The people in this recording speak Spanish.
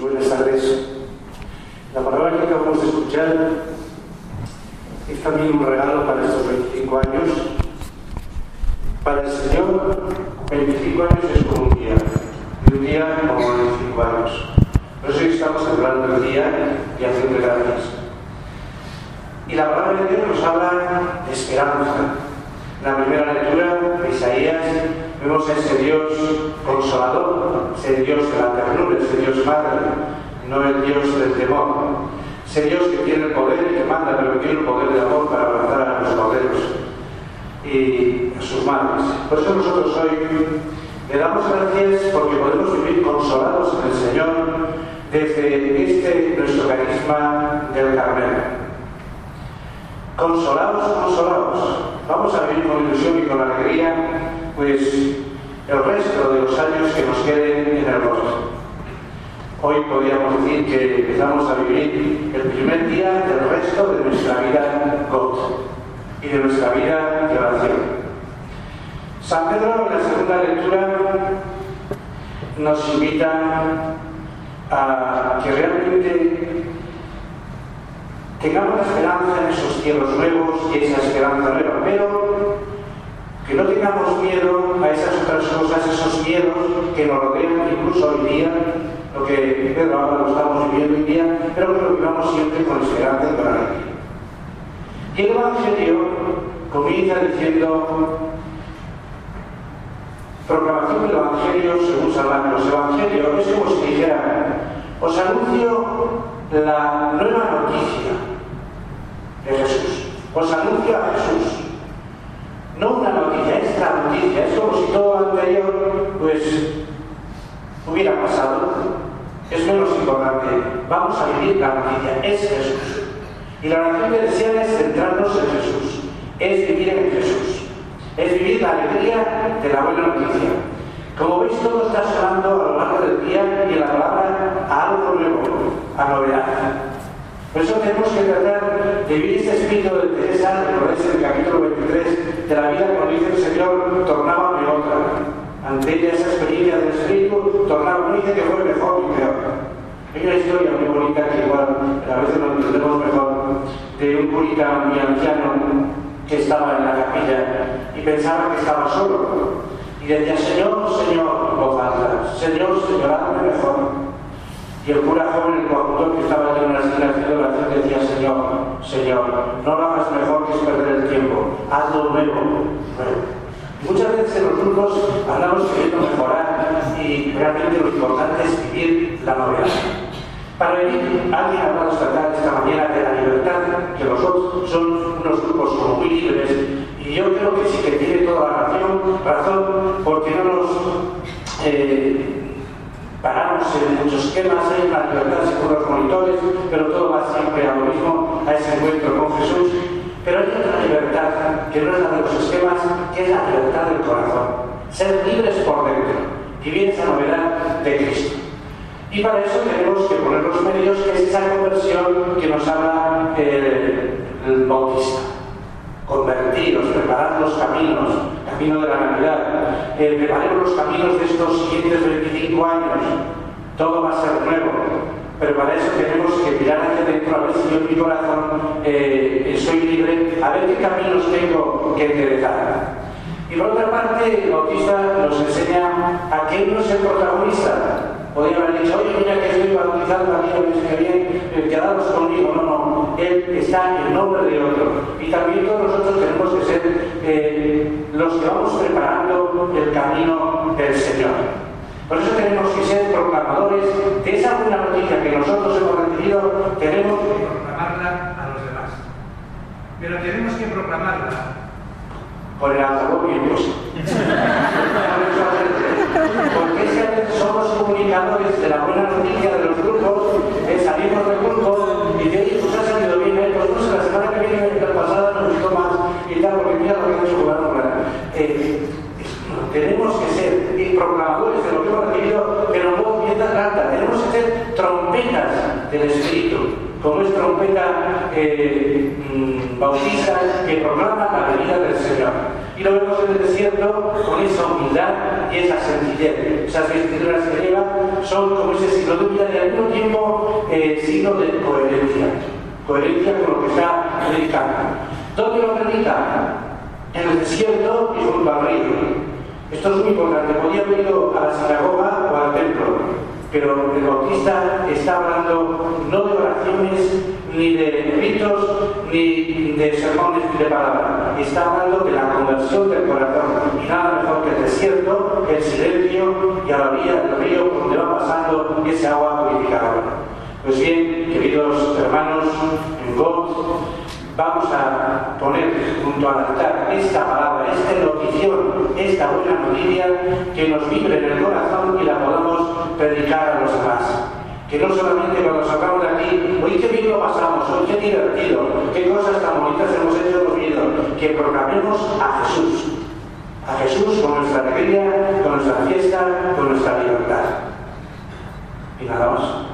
Buenas tardes. La palabra que acabamos de escuchar es también un regalo para estos 25 años. Para el Señor, 25 años es como un día, y un día como 25 años. Por eso estamos celebrando el día y haciendo gracias. Y la palabra de Dios nos habla de esperanza. La primera lectura de Isaías vemos ese Dios consolador, ese Dios de la ternura, ese Dios madre, no el Dios del temor. Ese Dios que tiene el poder y que manda, pero que tiene el poder de amor para abrazar a los poderos y a sus madres. Por eso nosotros hoy le damos gracias porque podemos vivir consolados en el Señor desde este nuestro carisma del Carmelo. Consolados, consolados. Vamos a vivir con ilusión y con alegría, pues el resto de los años que nos queden en el rostro. Hoy podríamos decir que empezamos a vivir el primer día del resto de nuestra vida God y de nuestra vida de oración. San Pedro en la segunda lectura nos invita a que realmente tengamos esperanza en esos cielos nuevos y esa esperanza nueva, pero que no tengamos miedo a esas otras cosas, esos miedos que nos rodean incluso hoy día, lo que Pedro ahora lo estamos viviendo hoy día, pero que lo vivamos siempre con esperanza y con. Y el Evangelio comienza diciendo proclamación del Evangelio según San Marcos. Evangelio es como si dijera, os anuncio la nueva noticia de Jesús. Os anuncio a Jesús. No una noticia, es. Es como si todo lo anterior, pues, hubiera pasado. Es menos importante. Vamos a vivir la noticia. Es Jesús. Y la oración que desean es centrarnos en Jesús. Es vivir en Jesús. Es vivir la alegría de la buena noticia. Como veis, todo está sonando a lo largo del día y la palabra a algo nuevo, a novedad. Por eso tenemos que tratar de vivir este espíritu de Teresa, recordáis en el capítulo 23 de la vida, dice el Señor, tornábame otra. Ante ella esa experiencia del espíritu, tornaba, no dice que fue mejor ni peor. Hay una historia muy bonita que igual a veces lo entendemos mejor, de un purita muy anciano que estaba en la capilla y pensaba que estaba solo. Y decía, Señor, Señor, voz alta, Señor, Señor, hazme mejor. Y el cura joven, el coadjutor que estaba allí en una esquina haciendo oración, decía, Señor, Señor, no lo hagas mejor que es perder el tiempo, hazlo nuevo. nuevo. Muchas veces en los grupos andamos queriendo mejorar y realmente lo importante es vivir la novedad. Para venir, alguien ha hablado esta tarde, esta mañana, de la libertad, que los otros son unos grupos muy libres, y yo creo que sí que tiene toda la razón, razón porque no nos eh, en muchos esquemas, hay una libertad según los monitores, pero todo va siempre a lo mismo, a ese encuentro con Jesús. Pero hay otra libertad que no es la de los esquemas, que es la libertad del corazón. Ser libres por dentro, vivir esa novedad de Cristo. Y para eso tenemos que poner los medios, que es esa conversión que nos habla el, el Bautista. Convertiros, preparar los caminos, camino de la Navidad. Eh, preparemos los caminos de estos siguientes 25 años. Todo va a ser nuevo. Pero para eso tenemos que mirar hacia adentro, a ver si yo en mi corazón eh, soy libre, a ver qué caminos tengo que enderezar. Y por otra parte, el Bautista nos enseña a que él no es el protagonista, Podría haber dicho, oye, mira que estoy bautizando aquí, que me bien, eh, quedaros conmigo. No, no, Él está en nombre de otro. Y también todos nosotros tenemos que ser eh, los que vamos preparando el camino del Señor. Por eso tenemos que ser proclamadores de esa buena noticia que nosotros hemos recibido, tenemos que proclamarla a los demás. Pero tenemos que proclamarla por el altavoz y el porque es que a veces somos comunicadores de la buena noticia de los grupos, eh, salimos del grupo y de ellos pues ha salido bien, eh, pues no sé, la semana que viene, la pasada nos gustó más y tal, porque mira lo que ha hecho jugar eh, tenemos que ser proclamadores de lo que hemos recibido, pero no mientras canta, tenemos que ser trompetas del Espíritu, es trompeta eh, mm, bautista que proclama la venida del Señor. Y lo vemos en el desierto con esa humildad y esa sencillez. Esas vestiduras que lleva son como ese siglo de vida y al mismo tiempo eh, signo de coherencia, coherencia con lo que está predicando. ¿Dónde lo predica? En el desierto y junto al río. Esto es muy importante. Podía haber ido a la sinagoga o al templo, pero el bautista está hablando ni de ritos, ni de sermones, ni de palabras. Está hablando de la conversión del corazón. Y nada mejor que el desierto, el silencio y a la orilla del río donde va pasando ese agua purificadora. Pues bien, queridos hermanos, en God, vamos a poner junto al altar esta palabra, esta notición, esta buena noticia que nos vibre en el corazón y la podamos predicar a los demás. Que no solamente cuando sacamos de aquí, hoy qué bien lo pasamos, hoy qué divertido, qué cosas tan bonitas hemos hecho los viendo, que proclamemos a Jesús. A Jesús con nuestra alegría, con nuestra fiesta, con nuestra libertad. Y nada más.